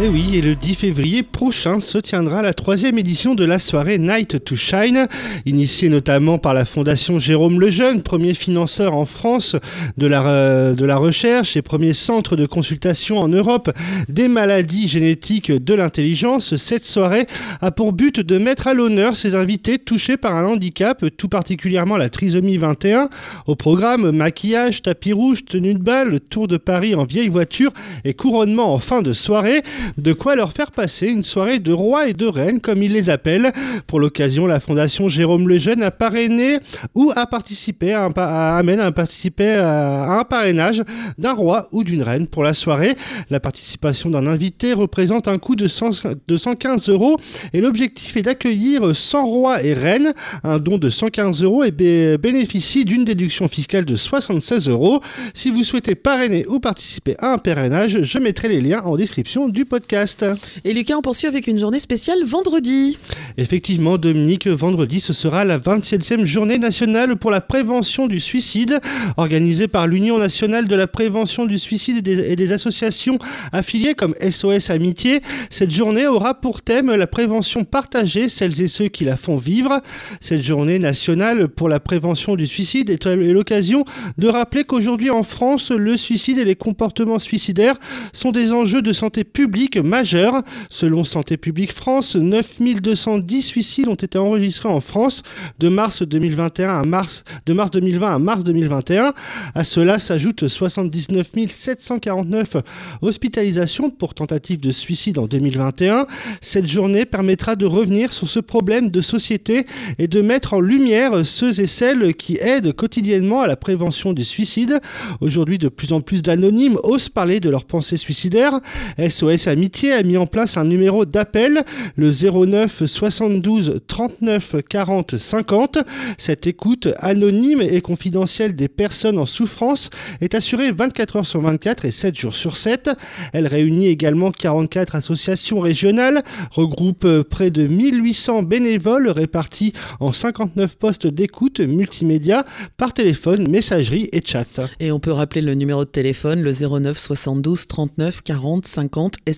Et eh oui, et le 10 février prochain se tiendra la troisième édition de la soirée Night to Shine, initiée notamment par la Fondation Jérôme Lejeune, premier financeur en France de la, euh, de la recherche et premier centre de consultation en Europe des maladies génétiques de l'intelligence. Cette soirée a pour but de mettre à l'honneur ses invités touchés par un handicap, tout particulièrement la trisomie 21. Au programme, maquillage, tapis rouge, tenue de balle, tour de Paris en vieille voiture et couronnement en fin de soirée. De quoi leur faire passer une soirée de rois et de reines, comme ils les appellent. Pour l'occasion, la Fondation Jérôme Lejeune a parrainé ou a participé à, un, amène à participer à un parrainage d'un roi ou d'une reine pour la soirée. La participation d'un invité représente un coût de, 115 euros et l'objectif est d'accueillir 100 rois et reines. Un don de 115 euros et bénéficie d'une déduction fiscale de 76 euros. Si vous souhaitez parrainer ou participer à un parrainage, je mettrai les liens en description du podcast. Et Lucas, on poursuit avec une journée spéciale vendredi. Effectivement, Dominique, vendredi, ce sera la 27e journée nationale pour la prévention du suicide, organisée par l'Union nationale de la prévention du suicide et des, associations affiliées comme SOS Amitié. Cette journée aura pour thème la prévention partagée, celles et ceux qui la font vivre. Cette journée nationale pour la prévention du suicide est l'occasion de rappeler qu'aujourd'hui en France, le suicide et les comportements suicidaires sont des enjeux de santé publique majeur. Selon Santé publique France, 9210 suicides ont été enregistrés en France de mars 2021 à mars, de mars 2020 à mars 2021. À cela s'ajoutent 79 749 hospitalisations pour tentatives de suicide en 2021. Cette journée permettra de revenir sur ce problème de société et de mettre en lumière ceux et celles qui aident quotidiennement à la prévention du suicide. Aujourd'hui, de plus en plus d'anonymes osent parler de leurs pensées suicidaires. SOS Amitié a mis en place un numéro d'appel, le 09 72 39 40 50. Cette écoute anonyme et confidentielle des personnes en souffrance est assurée 24 heures sur 24 et 7 jours sur 7. Elle réunit également 44 associations régionales, regroupe près de 1800 bénévoles répartis en 59 postes d'écoute multimédia par téléphone, messagerie et chat. Et on peut rappeler le numéro de téléphone, le 09 72 39 40 50